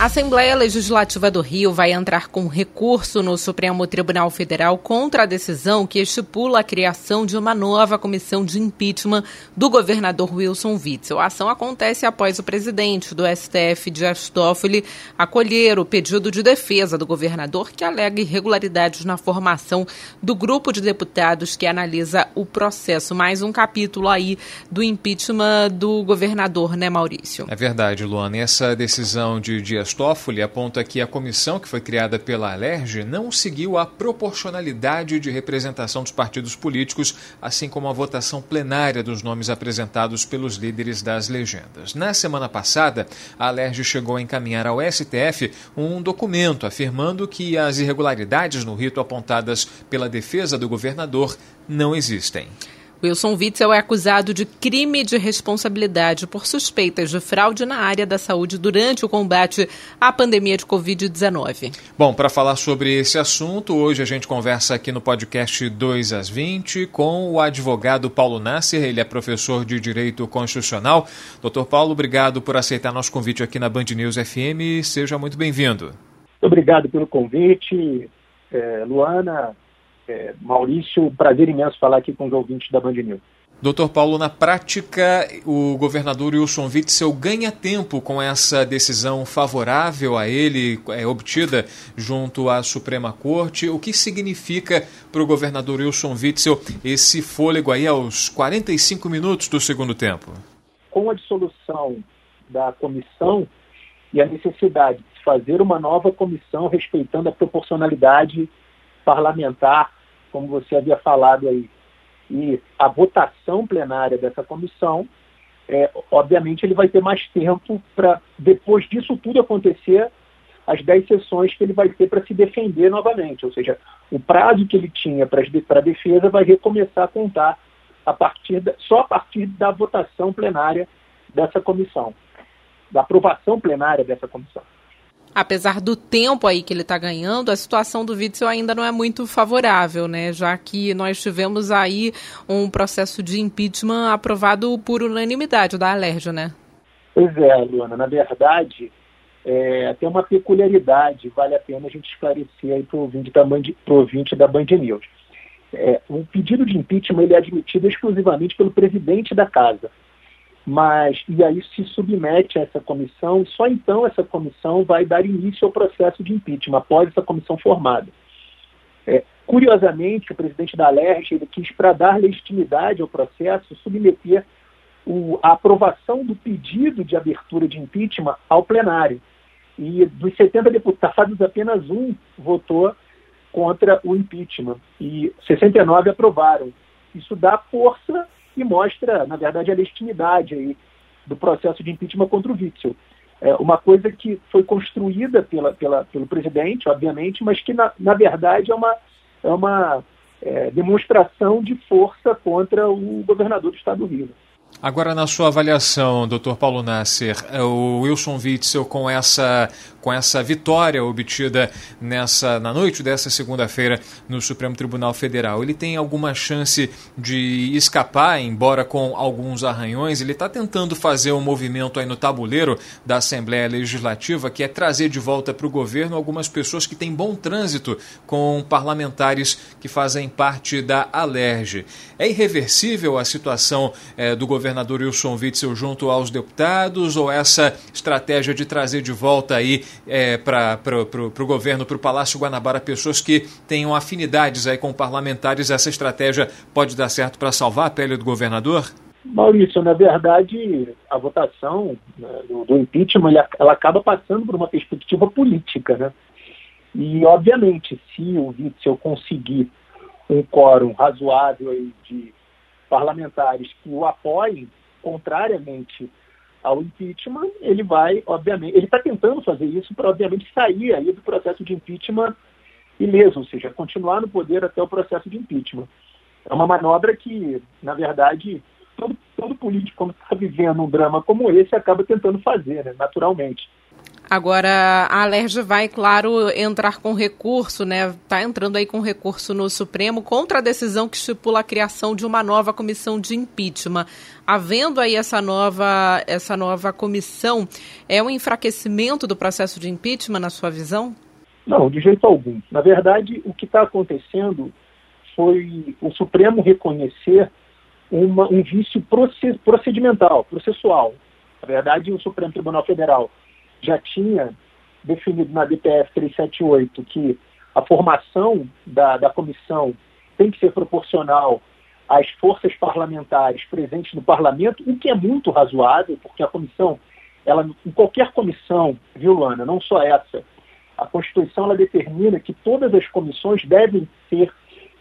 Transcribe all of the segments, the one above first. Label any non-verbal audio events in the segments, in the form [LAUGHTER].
A Assembleia Legislativa do Rio vai entrar com recurso no Supremo Tribunal Federal contra a decisão que estipula a criação de uma nova comissão de impeachment do governador Wilson Witzel. A ação acontece após o presidente do STF, Dias Toffoli, acolher o pedido de defesa do governador que alega irregularidades na formação do grupo de deputados que analisa o processo. Mais um capítulo aí do impeachment do governador, né, Maurício? É verdade, Luana. E essa decisão de Dias Toffoli aponta que a comissão que foi criada pela Alerj não seguiu a proporcionalidade de representação dos partidos políticos, assim como a votação plenária dos nomes apresentados pelos líderes das legendas. Na semana passada, a Alerj chegou a encaminhar ao STF um documento afirmando que as irregularidades no rito apontadas pela defesa do governador não existem. Wilson Witzel é acusado de crime de responsabilidade por suspeitas de fraude na área da saúde durante o combate à pandemia de Covid-19. Bom, para falar sobre esse assunto, hoje a gente conversa aqui no podcast 2 às 20 com o advogado Paulo Nasser, ele é professor de Direito Constitucional. Doutor Paulo, obrigado por aceitar nosso convite aqui na Band News FM. Seja muito bem-vindo. Obrigado pelo convite, é, Luana. É, Maurício, prazer imenso falar aqui com os ouvintes da Band News. Doutor Paulo, na prática, o governador Wilson Witzel ganha tempo com essa decisão favorável a ele, é, obtida junto à Suprema Corte. O que significa para o governador Wilson Witzel esse fôlego aí aos 45 minutos do segundo tempo? Com a dissolução da comissão e a necessidade de fazer uma nova comissão respeitando a proporcionalidade parlamentar como você havia falado aí, e a votação plenária dessa comissão, é, obviamente ele vai ter mais tempo para, depois disso tudo acontecer, as 10 sessões que ele vai ter para se defender novamente. Ou seja, o prazo que ele tinha para a defesa vai recomeçar a contar a partir da, só a partir da votação plenária dessa comissão, da aprovação plenária dessa comissão apesar do tempo aí que ele está ganhando, a situação do Witzel ainda não é muito favorável, né? Já que nós tivemos aí um processo de impeachment aprovado por unanimidade da Alerj, né? Pois é, Luana. Na verdade, é, tem uma peculiaridade, vale a pena a gente esclarecer aí para o ouvinte da Band, News. É, o pedido de impeachment ele é admitido exclusivamente pelo presidente da casa mas e aí se submete a essa comissão, só então essa comissão vai dar início ao processo de impeachment, após essa comissão formada. É, curiosamente, o presidente da LERJ ele quis, para dar legitimidade ao processo, submeter o, a aprovação do pedido de abertura de impeachment ao plenário. E dos 70 deputados, apenas um votou contra o impeachment e 69 aprovaram. Isso dá força e mostra, na verdade, a legitimidade aí do processo de impeachment contra o Witzel. É uma coisa que foi construída pela, pela, pelo presidente, obviamente, mas que, na, na verdade, é uma, é uma é, demonstração de força contra o governador do estado do Rio. Agora, na sua avaliação, doutor Paulo Nasser, é, o Wilson Witzel, com essa, com essa vitória obtida nessa, na noite dessa segunda-feira no Supremo Tribunal Federal, ele tem alguma chance de escapar, embora com alguns arranhões? Ele está tentando fazer um movimento aí no tabuleiro da Assembleia Legislativa, que é trazer de volta para o governo algumas pessoas que têm bom trânsito com parlamentares que fazem parte da Alerj. É irreversível a situação é, do governo governador Wilson Witzel junto aos deputados ou essa estratégia de trazer de volta aí é, para o governo, para o Palácio Guanabara, pessoas que tenham afinidades aí com parlamentares, essa estratégia pode dar certo para salvar a pele do governador? Maurício, na verdade, a votação né, do, impeachment ela acaba passando por uma perspectiva política, né? E, obviamente, se o Witzel conseguir um quórum razoável de parlamentares que o apoiem contrariamente ao impeachment, ele vai, obviamente, ele está tentando fazer isso para, obviamente, sair aí do processo de impeachment ileso, ou seja, continuar no poder até o processo de impeachment. É uma manobra que, na verdade, todo, todo político, quando está vivendo um drama como esse, acaba tentando fazer, né, naturalmente. Agora, a Alerj vai, claro, entrar com recurso, né? Está entrando aí com recurso no Supremo contra a decisão que estipula a criação de uma nova comissão de impeachment. Havendo aí essa nova, essa nova comissão, é um enfraquecimento do processo de impeachment, na sua visão? Não, de jeito algum. Na verdade, o que está acontecendo foi o Supremo reconhecer uma, um vício procedimental, processual. Na verdade, o Supremo Tribunal Federal já tinha definido na DPF 378 que a formação da, da comissão tem que ser proporcional às forças parlamentares presentes no parlamento, o que é muito razoável, porque a comissão, ela, em qualquer comissão, viu, Luana, não só essa, a Constituição ela determina que todas as comissões devem ser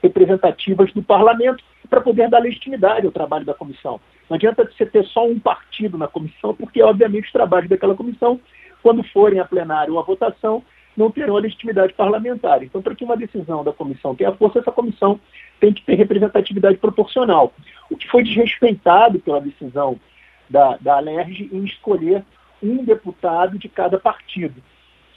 representativas do parlamento para poder dar legitimidade ao trabalho da comissão. Não adianta você ter só um partido na comissão, porque, obviamente, os trabalhos daquela comissão quando forem a plenário ou a votação, não terão a legitimidade parlamentar. Então, para que uma decisão da comissão tenha força, essa comissão tem que ter representatividade proporcional. O que foi desrespeitado pela decisão da, da Alerj em escolher um deputado de cada partido.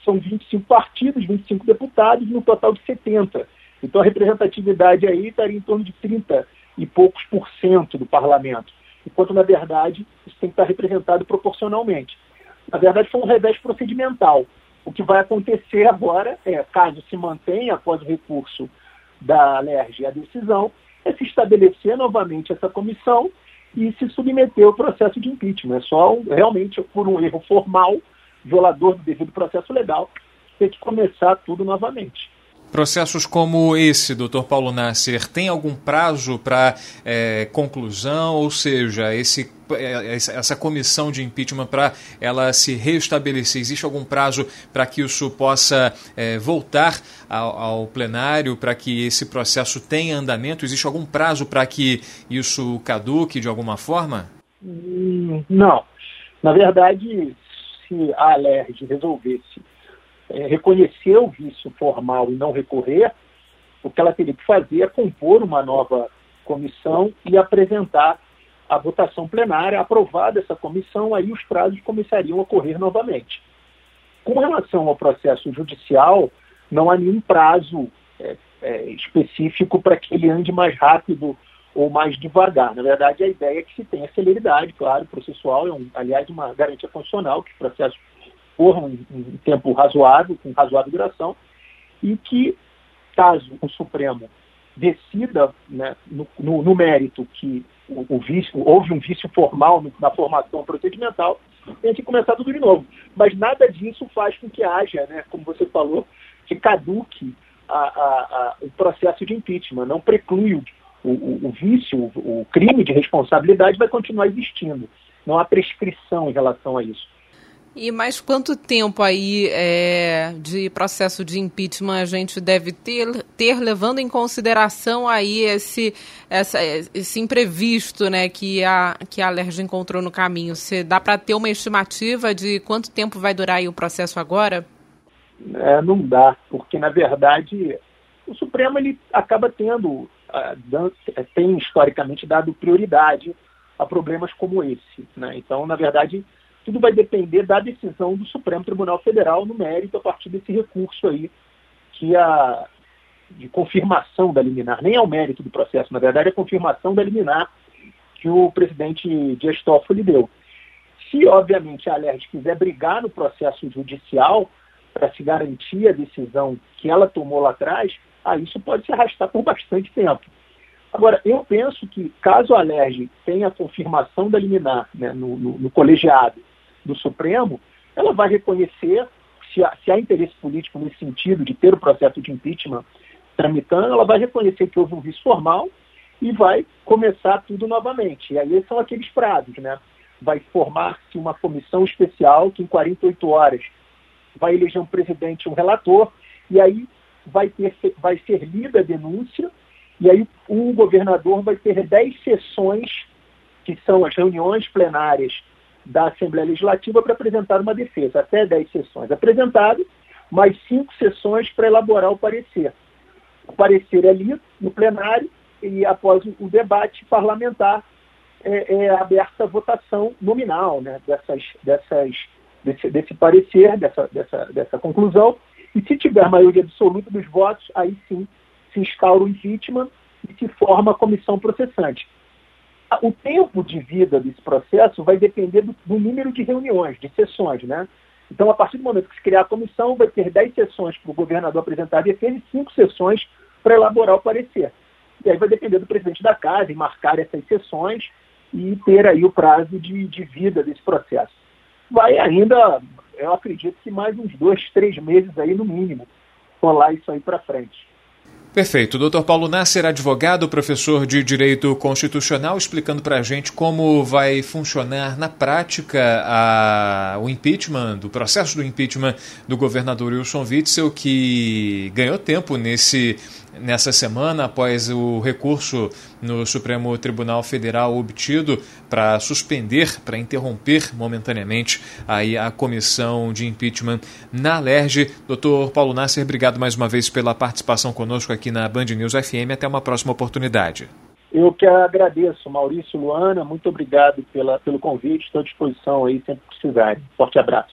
São 25 partidos, 25 deputados, no total de 70. Então a representatividade aí estaria em torno de 30 e poucos por cento do parlamento. Enquanto, na verdade, isso tem que estar representado proporcionalmente. Na verdade, foi um revés procedimental. O que vai acontecer agora é, caso se mantenha após o recurso da LERJ a decisão, é se estabelecer novamente essa comissão e se submeter ao processo de impeachment. É só realmente por um erro formal, violador do devido processo legal, ter que começar tudo novamente. Processos como esse, doutor Paulo Nasser, tem algum prazo para é, conclusão? Ou seja, esse, é, essa comissão de impeachment para ela se restabelecer, existe algum prazo para que isso possa é, voltar ao, ao plenário, para que esse processo tenha andamento? Existe algum prazo para que isso caduque de alguma forma? Hum, não. Na verdade, se a ALERJ resolvesse é, reconhecer o vício formal e não recorrer, o que ela teria que fazer é compor uma nova comissão e apresentar a votação plenária, aprovada essa comissão, aí os prazos começariam a correr novamente. Com relação ao processo judicial, não há nenhum prazo é, é, específico para que ele ande mais rápido ou mais devagar. Na verdade, a ideia é que se tenha celeridade, claro, processual, é um, aliás, uma garantia constitucional que o corram em, em tempo razoável, com razoável duração, e que, caso o Supremo decida né, no, no, no, mérito que o, o, vício, houve um vício formal na formação procedimental, tem que começar tudo de novo. Mas nada disso faz com que haja, né, como você falou, que caduque a, a, a, o processo de impeachment, não preclui o, o, o vício, o, o crime de responsabilidade vai continuar existindo. Não há prescrição em relação a isso. E mais quanto tempo aí é, de processo de impeachment a gente deve ter, ter levando em consideração aí esse, essa, esse imprevisto né, que a, que a Alerj encontrou no caminho? Você dá para ter uma estimativa de quanto tempo vai durar o processo agora? É, não dá, porque na verdade o Supremo ele acaba tendo, tem historicamente dado prioridade a problemas como esse. Né? Então, na verdade, tudo vai depender da decisão do Supremo Tribunal Federal no mérito a partir desse recurso aí, que a de confirmação da liminar, nem é o mérito do processo, na verdade é a confirmação da liminar que o presidente Dias Toffoli deu. Se, obviamente, a Alerj quiser brigar no processo judicial para se garantir a decisão que ela tomou lá atrás, aí isso pode se arrastar por bastante tempo. Agora, eu penso que, caso a Alerj tenha a confirmação da liminar né, no, no, no colegiado do Supremo, ela vai reconhecer, se há, se há interesse político nesse sentido de ter o processo de impeachment tramitando, ela vai reconhecer que houve um vício formal e vai começar tudo novamente. E aí são aqueles prazos, né? Vai formar-se uma comissão especial que em 48 horas vai eleger um presidente e um relator, e aí vai, ter, vai ser lida a denúncia, e aí o governador vai ter 10 sessões, que são as reuniões plenárias da Assembleia Legislativa para apresentar uma defesa, até 10 sessões. Apresentado, mais cinco sessões para elaborar o parecer. O parecer é lido no plenário e, após o debate parlamentar, é, é aberta a votação nominal né, dessas, dessas, desse, desse parecer, dessa, dessa, dessa conclusão. E se tiver maioria absoluta dos votos, aí sim se instaura o impeachment e se forma a comissão processante. O tempo de vida desse processo vai depender do, do número de reuniões, de sessões, né? Então, a partir do momento que se criar a comissão, vai ter 10 sessões para o governador apresentar a defesa e 5 sessões para elaborar o parecer. E aí vai depender do presidente da casa em marcar essas sessões e ter aí o prazo de, de vida desse processo. Vai ainda, eu acredito que mais uns dois, três meses aí no mínimo, rolar isso aí para frente. Perfeito. Doutor Paulo Nasser, advogado, professor de Direito Constitucional, explicando para a gente como vai funcionar na prática a, o impeachment, do processo do impeachment do governador Wilson Witzel, que ganhou tempo nesse nessa semana, após o recurso no Supremo Tribunal Federal obtido para suspender, para interromper momentaneamente aí a comissão de impeachment na LERJ. Doutor Paulo Nasser, obrigado mais uma vez pela participação conosco aqui na Band News FM. Até uma próxima oportunidade. Eu que agradeço, Maurício Luana. Muito obrigado pela, pelo convite. Estou à disposição aí sempre que precisarem. Forte abraço.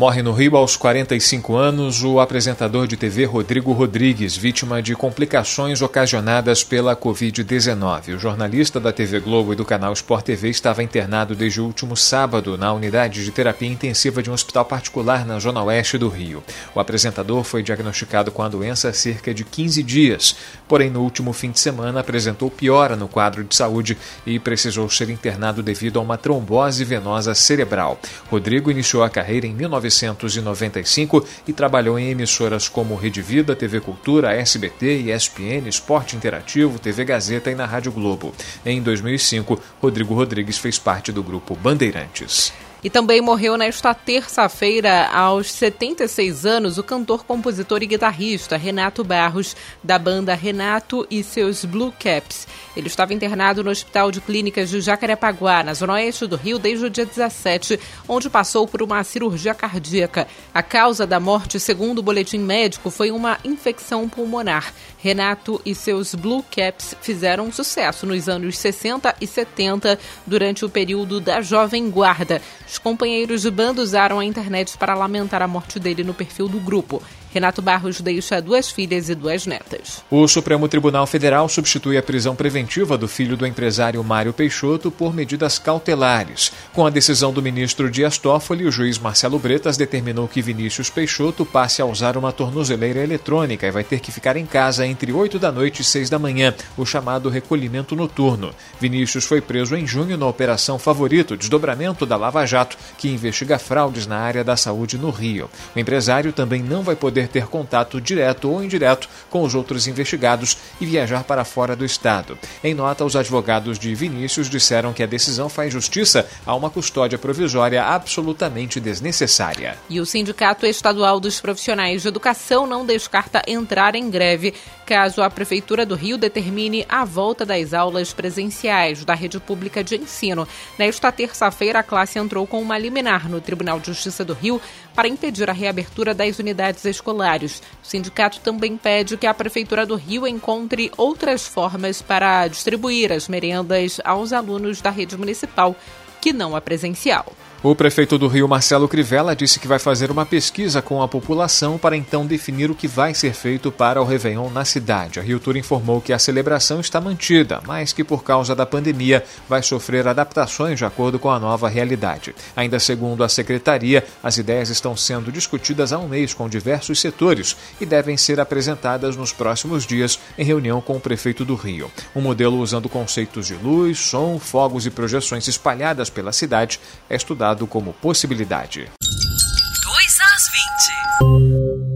Morre no Rio aos 45 anos o apresentador de TV Rodrigo Rodrigues, vítima de complicações ocasionadas pela Covid-19. O jornalista da TV Globo e do canal Sport TV estava internado desde o último sábado na unidade de terapia intensiva de um hospital particular na zona oeste do Rio. O apresentador foi diagnosticado com a doença há cerca de 15 dias, porém no último fim de semana apresentou piora no quadro de saúde e precisou ser internado devido a uma trombose venosa cerebral. Rodrigo iniciou a carreira em 19 1995 e trabalhou em emissoras como Rede Vida, TV Cultura, SBT, ESPN, Esporte Interativo, TV Gazeta e na Rádio Globo. Em 2005, Rodrigo Rodrigues fez parte do grupo Bandeirantes. E também morreu nesta terça-feira, aos 76 anos, o cantor, compositor e guitarrista Renato Barros, da banda Renato e seus Blue Caps. Ele estava internado no Hospital de Clínicas de Jacarepaguá, na zona oeste do Rio, desde o dia 17, onde passou por uma cirurgia cardíaca. A causa da morte, segundo o boletim médico, foi uma infecção pulmonar. Renato e seus Blue Caps fizeram sucesso nos anos 60 e 70, durante o período da Jovem Guarda. Os companheiros de banda usaram a internet para lamentar a morte dele no perfil do grupo. Renato Barros deixa duas filhas e duas netas. O Supremo Tribunal Federal substitui a prisão preventiva do filho do empresário Mário Peixoto por medidas cautelares. Com a decisão do ministro Dias Toffoli, o juiz Marcelo Bretas determinou que Vinícius Peixoto passe a usar uma tornozeleira eletrônica e vai ter que ficar em casa entre 8 da noite e 6 da manhã, o chamado recolhimento noturno. Vinícius foi preso em junho na Operação Favorito, desdobramento da Lava Jato, que investiga fraudes na área da saúde no Rio. O empresário também não vai poder poder ter contato direto ou indireto com os outros investigados e viajar para fora do estado. Em nota, os advogados de Vinícius disseram que a decisão faz justiça a uma custódia provisória absolutamente desnecessária. E o Sindicato Estadual dos Profissionais de Educação não descarta entrar em greve caso a Prefeitura do Rio determine a volta das aulas presenciais da rede pública de ensino. Nesta terça-feira, a classe entrou com uma liminar no Tribunal de Justiça do Rio para impedir a reabertura das unidades escolares. O sindicato também pede que a Prefeitura do Rio encontre outras formas para distribuir as merendas aos alunos da rede municipal, que não a presencial. O prefeito do Rio, Marcelo Crivella, disse que vai fazer uma pesquisa com a população para então definir o que vai ser feito para o Réveillon na cidade. A Rio Tour informou que a celebração está mantida, mas que por causa da pandemia vai sofrer adaptações de acordo com a nova realidade. Ainda segundo a secretaria, as ideias estão sendo discutidas há um mês com diversos setores e devem ser apresentadas nos próximos dias em reunião com o prefeito do Rio. Um modelo usando conceitos de luz, som, fogos e projeções espalhadas pela cidade é estudado como possibilidade. 2 às 20.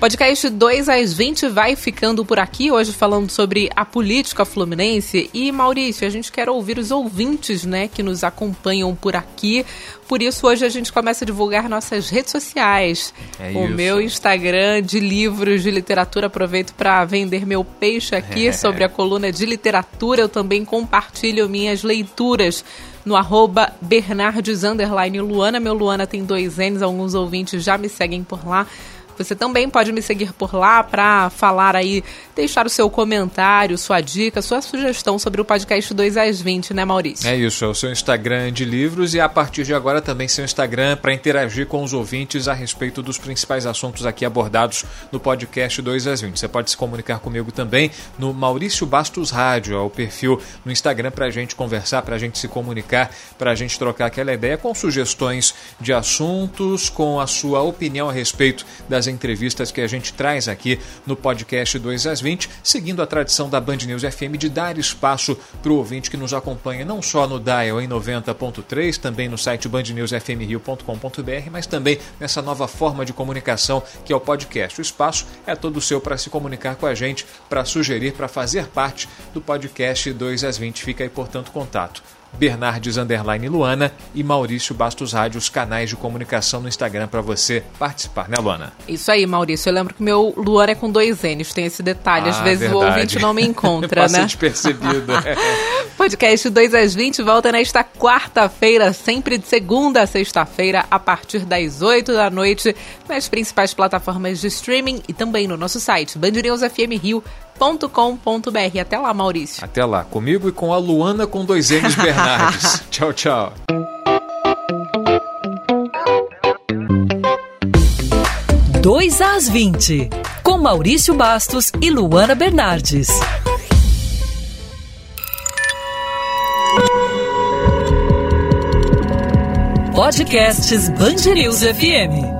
Podcast 2 às 20 vai ficando por aqui, hoje falando sobre a política fluminense. E Maurício, a gente quer ouvir os ouvintes né, que nos acompanham por aqui. Por isso, hoje a gente começa a divulgar nossas redes sociais. É o isso. meu Instagram de livros de literatura. Aproveito para vender meu peixe aqui [LAUGHS] sobre a coluna de literatura. Eu também compartilho minhas leituras no arroba Bernardes Luana. Meu Luana tem dois N's, alguns ouvintes já me seguem por lá. Você também pode me seguir por lá para falar aí, deixar o seu comentário, sua dica, sua sugestão sobre o podcast 2 às 20, né, Maurício? É isso, é o seu Instagram de livros e a partir de agora também seu Instagram para interagir com os ouvintes a respeito dos principais assuntos aqui abordados no podcast 2 às 20. Você pode se comunicar comigo também no Maurício Bastos Rádio, é o perfil no Instagram para a gente conversar, para a gente se comunicar, para a gente trocar aquela ideia com sugestões de assuntos, com a sua opinião a respeito das entrevistas que a gente traz aqui no podcast 2 às 20, seguindo a tradição da Band News FM de dar espaço para o ouvinte que nos acompanha não só no dial em 90.3, também no site bandnewsfmrio.com.br, mas também nessa nova forma de comunicação que é o podcast. O espaço é todo seu para se comunicar com a gente, para sugerir, para fazer parte do podcast 2 às 20. Fica aí, portanto, contato. Bernardes Underline Luana e Maurício Bastos Rádio, os canais de comunicação no Instagram para você participar, né, Luana? Isso aí, Maurício. Eu lembro que meu Luana é com dois N's, tem esse detalhe. Às Ah, vezes verdade. o ouvinte não me [LAUGHS] encontra, né? despercebido. [LAUGHS] Podcast 2 às 20 volta nesta quarta-feira, sempre de segunda a sexta-feira, a partir das 8 da noite, nas principais plataformas de streaming e também no nosso site, bandnewsfmrio.com.br. Até lá, Maurício. Até lá, comigo e com a Luana com dois N's Bernardes. [LAUGHS] tchau, tchau. Dois às 20, com Maurício Bastos e Luana Bernardes. Podcasts Band News FM.